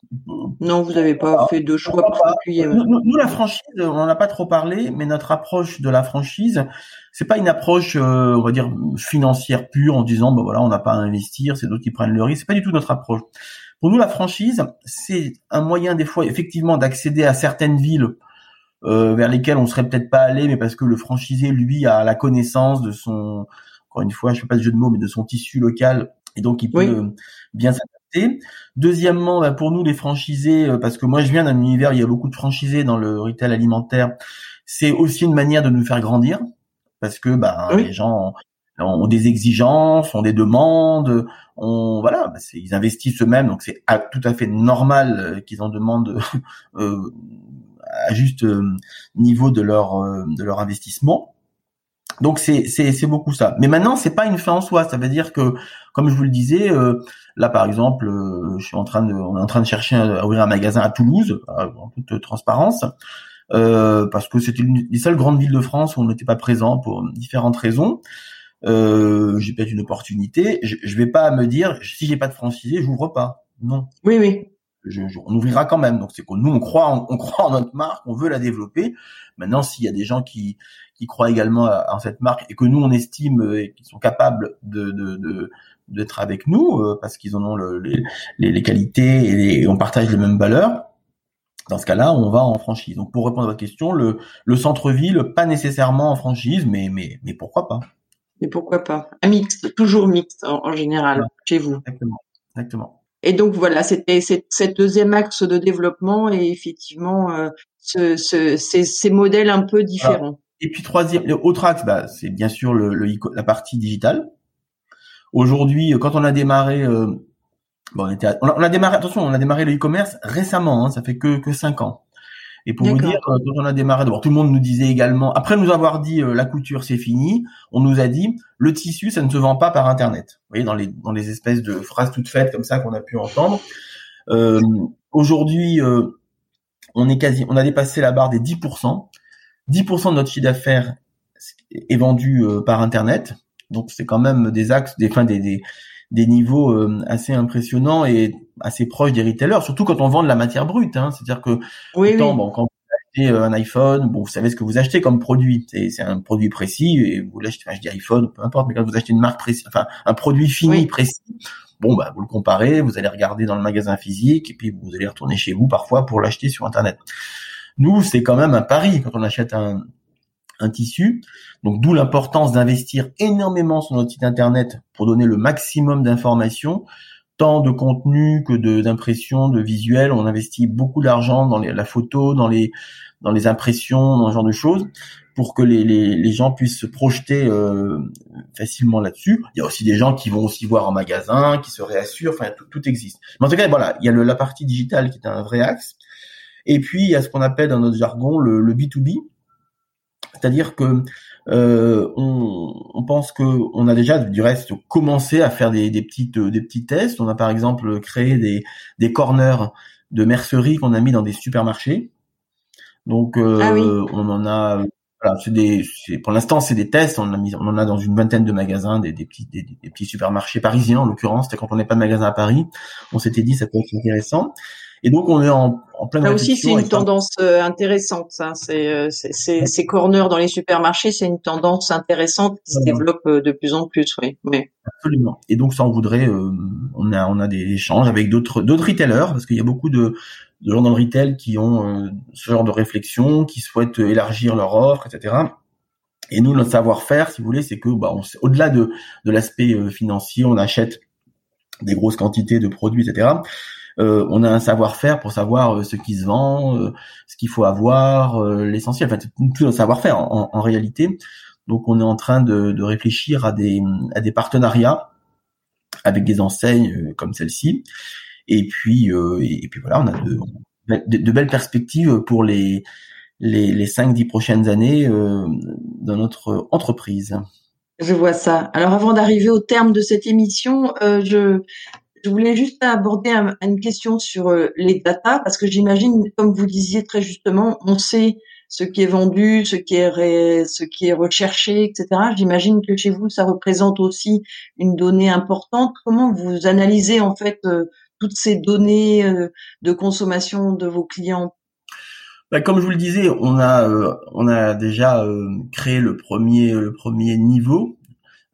Non, vous n'avez pas fait de choix particulier. Nous, la franchise, on n'en a pas trop parlé, mais notre approche de la franchise, c'est pas une approche, euh, on va dire, financière pure, en disant, bah voilà, on n'a pas à investir, c'est d'autres qui prennent le risque. C'est pas du tout notre approche. Pour nous, la franchise, c'est un moyen des fois, effectivement, d'accéder à certaines villes euh, vers lesquelles on serait peut-être pas allé, mais parce que le franchisé, lui, a la connaissance de son, encore une fois, je fais pas de jeu de mots, mais de son tissu local, et donc il peut Oui. euh, bien s'adapter. Deuxièmement, bah, pour nous les franchisés, euh, parce que moi je viens d'un univers, il y a beaucoup de franchisés dans le retail alimentaire, c'est aussi une manière de nous faire grandir, parce que bah, Oui. les gens ont, ont des exigences, ont des demandes, on voilà, bah, ils investissent eux-mêmes, donc c'est tout à fait normal euh, qu'ils en demandent euh, à juste euh, niveau de leur euh, de leur investissement. Donc c'est c'est beaucoup ça. Mais maintenant c'est pas une fin en soi. Ça veut dire que comme je vous le disais, euh, là par exemple, euh, je suis en train de on est en train de chercher à ouvrir un magasin à Toulouse en toute transparence. Euh, parce que c'était une des seules grandes villes de France où on n'était pas présent pour différentes raisons. Euh, j'ai peut-être une opportunité. Je, je vais pas me dire si j'ai pas de franchisé, j'ouvre pas. Non. Oui, oui. Je, on ouvrira quand même. Donc c'est que nous on croit, en, on croit en notre marque, on veut la développer. Maintenant, s'il y a des gens qui qui croient également en cette marque et que nous on estime euh, et qui sont capables de, de, d'être avec nous euh, parce qu'ils en ont le, les, les, qualités et, on partage les mêmes valeurs. Dans ce cas-là, on va en franchise. Donc pour répondre à votre question, le, le centre-ville, pas nécessairement en franchise, mais mais mais pourquoi pas Mais pourquoi pas? Un mix, toujours mixte en, général chez vous. Exactement, exactement. Et donc voilà, c'était cette deuxième axe de développement et effectivement euh, ce, ce, ces, ces modèles un peu différents. Et puis troisième, autre axe, bah, c'est bien sûr le, la partie digitale. Aujourd'hui, quand on a démarré, euh, bon, on, était, on, a, démarré, attention, on a démarré le e-commerce récemment, hein, ça fait que que cinq ans. Et pour vous dire, quand on a démarré, d'abord tout le monde nous disait également, après nous avoir dit euh, la couture c'est fini, on nous a dit le tissu ça ne se vend pas par internet. Vous voyez dans les dans les espèces de phrases toutes faites comme ça qu'on a pu entendre. Euh, Aujourd'hui, euh, on est quasi, on a dépassé la barre des 10%. 10% de notre chiffre d'affaires est vendu euh, par Internet. Donc c'est quand même des axes, des, fins, des, des, des niveaux euh, assez impressionnants et assez proches des retailers, surtout quand on vend de la matière brute. Hein. C'est-à-dire que oui, Bon, quand vous achetez euh, un iPhone, bon, vous savez ce que vous achetez comme produit. C'est un produit précis et vous l'achetez, enfin, je dis iPhone, peu importe, mais quand vous achetez une marque précise, enfin un produit fini précis, bon bah vous le comparez, vous allez regarder dans le magasin physique et puis vous allez retourner chez vous parfois pour l'acheter sur Internet. Nous, c'est quand même un pari quand on achète un, un tissu. Donc d'où l'importance d'investir énormément sur notre site internet pour donner le maximum d'informations, tant de contenu que de d'impressions, de visuels. On investit beaucoup d'argent dans la photo, dans les dans les impressions, dans ce genre de choses, pour que les, les, les gens puissent se projeter euh, facilement là-dessus. Il y a aussi des gens qui vont aussi voir en magasin, qui se réassurent. Enfin, tout, tout existe. Mais en tout cas, voilà, il y a le, la partie digitale qui est un vrai axe. Et puis, il y a ce qu'on appelle dans notre jargon le, le B2B, c'est-à-dire que euh, on, on, pense que on a déjà du reste commencé à faire des, des petites des petits tests. On a par exemple créé des des corners de mercerie qu'on a mis dans des supermarchés. Donc euh, ah on en a voilà, c'est des pour l'instant c'est des tests. On en a mis on en a dans une vingtaine de magasins, des, des petits des, des, petits supermarchés parisiens en l'occurrence. C'était quand on n'est pas de magasin à Paris. On s'était dit ça peut être intéressant. Et donc on est en, en pleine Là aussi, c'est une tendance euh, intéressante. Ça, c'est euh, ces corners dans les supermarchés, c'est une tendance intéressante qui se développe euh, de plus en plus. Oui, mais absolument. Et donc ça, on voudrait, on a on a des échanges avec d'autres d'autres retailers parce qu'il y a beaucoup de, de gens dans le retail qui ont ce genre de réflexion, qui souhaitent élargir leur offre, etc. Et nous, notre savoir-faire, si vous voulez, c'est que bah, au-delà de de l'aspect financier, on achète des grosses quantités de produits, etc. Euh, on a un savoir-faire pour savoir euh, ce qui se vend, euh, ce qu'il faut avoir, l'essentiel. Enfin, tout un savoir-faire en, réalité. Donc, on est en train de, réfléchir à des, à des partenariats avec des enseignes comme celle-ci. Et puis, et, puis voilà, on a de, belles perspectives pour les les, les 5-10 prochaines années dans notre entreprise. Je vois ça. Alors avant d'arriver au terme de cette émission, je je voulais juste aborder une question sur euh, les data parce que j'imagine, comme vous disiez très justement, on sait ce qui est vendu, ce qui est ce qui est recherché, etc. J'imagine que chez vous, ça représente aussi une donnée importante. Comment vous analysez en fait euh, toutes ces données euh, de consommation de vos clients? Bah, comme je vous le disais, on a on a déjà créé le premier le premier niveau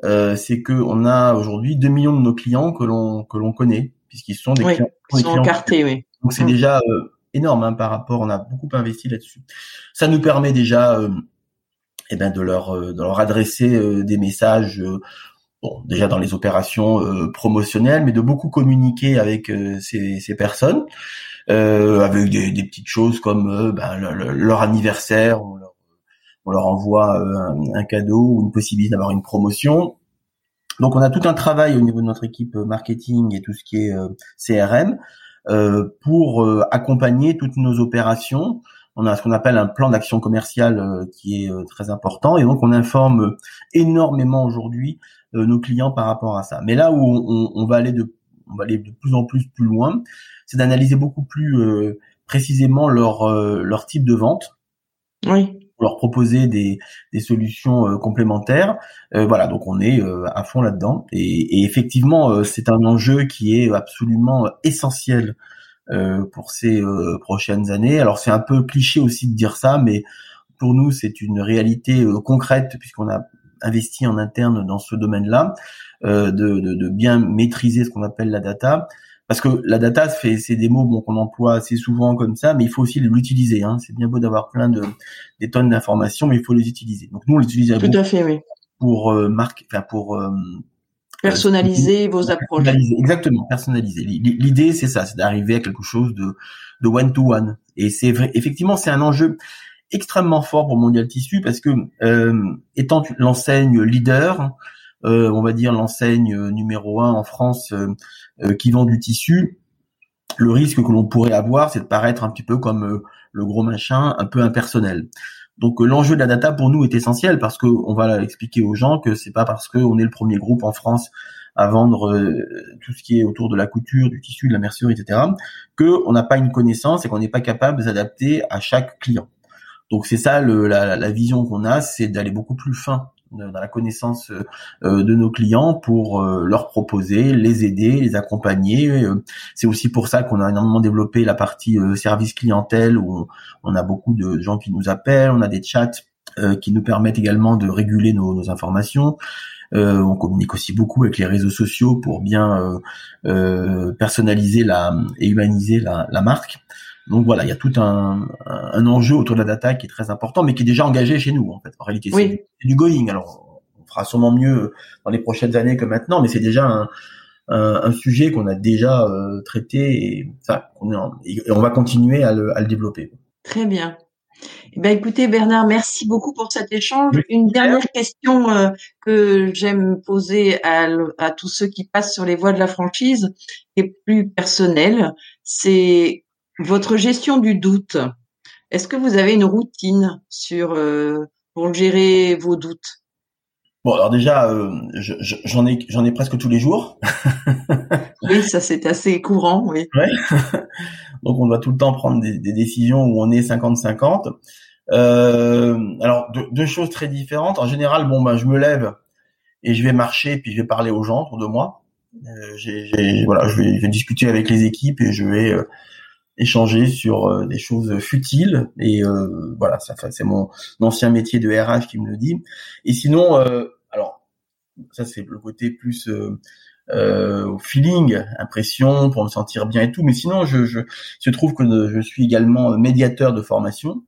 euh, c'est que on a aujourd'hui 2 millions de nos clients que l'on que l'on connaît, puisqu'ils sont des clients, sont encartés, oui. Donc c'est mm. déjà euh, énorme hein, par rapport. On a beaucoup investi là-dessus. Ça nous permet déjà, euh, eh ben, de leur de leur adresser des messages. Bon, déjà dans les opérations promotionnelles, mais de beaucoup communiquer avec ces, ces personnes, avec des, des, petites choses comme ben, leur anniversaire, on leur envoie euh, un, cadeau ou une possibilité d'avoir une promotion. Donc on a tout un travail au niveau de notre équipe marketing et tout ce qui est euh, CRM euh, pour accompagner toutes nos opérations on a ce qu'on appelle un plan d'action commerciale euh, qui est euh, très important et donc on informe énormément aujourd'hui euh, nos clients par rapport à ça. Mais là où on, on, va aller de on va aller de plus en plus plus loin, c'est d'analyser beaucoup plus précisément leur leur type de vente. Oui. Leur proposer des, des solutions complémentaires. voilà, donc on est à fond là-dedans. Et, et effectivement, c'est un enjeu qui est absolument essentiel euh, pour ces euh, prochaines années. Alors c'est un peu cliché aussi de dire ça, mais pour nous c'est une réalité euh, concrète puisqu'on a investi en interne dans ce domaine-là, de, de, de, bien maîtriser ce qu'on appelle la data. Parce que la data, c'est des mots bon, qu'on emploie assez souvent comme ça, mais il faut aussi l'utiliser. Hein. C'est bien beau d'avoir plein de des tonnes d'informations, mais il faut les utiliser. Donc nous, on les utilise Tout à fait, oui. pour euh, marque, enfin pour Personnaliser vos approches. exactement, personnaliser. L'idée, c'est ça, c'est d'arriver à quelque chose de de one to one. Et c'est vrai, effectivement, c'est un enjeu extrêmement fort pour Mondial Tissu parce que euh, étant l'enseigne leader, euh, on va dire l'enseigne numéro un en France euh, qui vend du tissu, le risque que l'on pourrait avoir, c'est de paraître un petit peu comme le gros machin, un peu impersonnel. Donc euh, l'enjeu de la data pour nous est essentiel parce que on va expliquer aux gens que c'est pas parce qu'on est le premier groupe en France à vendre euh, tout ce qui est autour de la couture, du tissu, de la mercerie, etc., que on n'a pas une connaissance et qu'on n'est pas capable de s'adapter à chaque client. Donc c'est ça la, la, vision qu'on a, c'est d'aller beaucoup plus fin dans la connaissance euh, de nos clients pour euh, leur proposer, les aider, les accompagner. Euh, c'est aussi pour ça qu'on a énormément développé la partie service clientèle où on a beaucoup de gens qui nous appellent, on a des chats qui nous permettent également de réguler nos, nos informations. Euh, on communique aussi beaucoup avec les réseaux sociaux pour bien euh, personnaliser la, et humaniser la, la, marque. Donc voilà, il y a tout un, un, enjeu autour de la data qui est très important, mais qui est déjà engagé chez nous en fait. En réalité, c'est du going. Alors, on fera sûrement mieux dans les prochaines années que maintenant, mais c'est déjà un, un, sujet qu'on a déjà euh, traité et, enfin, on, et on va continuer à le, à le développer. Très bien. Eh ben, écoutez Bernard, merci beaucoup pour cet échange. Une dernière question euh, que j'aime poser à, à, tous ceux qui passent sur les voies de la franchise, est plus personnelle. C'est votre gestion du doute, est-ce que vous avez une routine sur euh, pour gérer vos doutes? Bon, alors déjà, euh, j'en ai j'en ai presque tous les jours. <laughs> oui, ça c'est assez courant, oui. Ouais. <laughs> Donc on doit tout le temps prendre des, décisions où on est 50-50. Euh, alors deux, choses très différentes. En général, bon bah je me lève et je vais marcher puis je vais parler aux gens autour de moi. j'ai, voilà, je vais, je vais, discuter avec les équipes et je vais échanger sur euh, des choses futiles. Et euh, voilà ça c'est mon ancien métier de RH qui me le dit. Et sinon euh, alors ça c'est le côté plus au feeling impression pour me sentir bien et tout. Mais sinon je je, je trouve que je suis également médiateur de formation.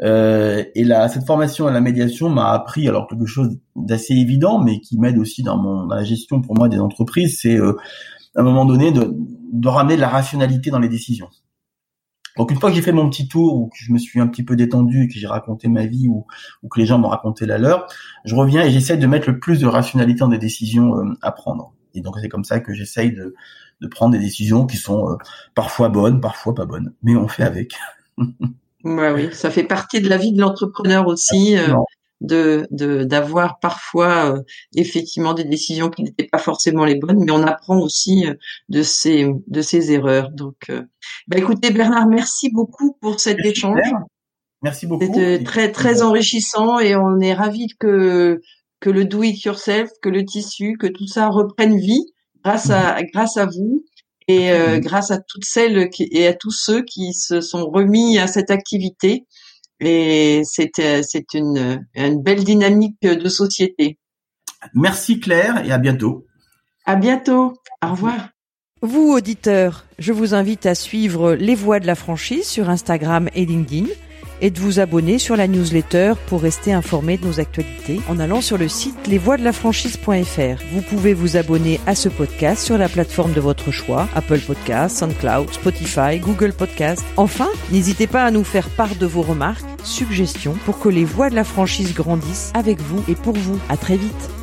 Et là cette formation à la médiation m'a appris alors quelque chose d'assez évident mais qui m'aide aussi dans mon dans la gestion pour moi des entreprises. C'est à un moment donné de, de ramener de la rationalité dans les décisions. Donc une fois que j'ai fait mon petit tour, ou que je me suis un petit peu détendu, et que j'ai raconté ma vie, ou, ou que les gens m'ont raconté la leur, je reviens et j'essaie de mettre le plus de rationalité dans des décisions euh, à prendre. Et donc c'est comme ça que j'essaye de, de, prendre des décisions qui sont euh, parfois bonnes, parfois pas bonnes, mais on fait avec. ouais, <laughs> oui, ça fait partie de la vie de l'entrepreneur aussi. Euh, de d'avoir parfois euh, effectivement des décisions qui n'étaient pas forcément les bonnes, mais on apprend aussi euh, de ces de ces erreurs. Donc, euh, bah, écoutez Bernard, merci beaucoup pour cet échange. Merci beaucoup. C'était très très enrichissant et on est ravis que que le do it yourself, que le tissu, que tout ça reprenne vie grâce à grâce à vous et grâce à toutes celles qui, et à tous ceux qui se sont remis à cette activité et c'est c'est une, une belle dynamique de société. Merci Claire et à bientôt. À bientôt. Au revoir. Vous, auditeurs, je vous invite à suivre Les Voix de la franchise sur Instagram et LinkedIn et de vous abonner sur la newsletter pour rester informé de nos actualités en allant sur le site lesvoixdelafranchise.fr. Vous pouvez vous abonner à ce podcast sur la plateforme de votre choix, Apple Podcasts, SoundCloud, Spotify, Google Podcasts. Enfin, n'hésitez pas à nous faire part de vos remarques, suggestions pour que les voix de la franchise grandissent avec vous et pour vous. À très vite.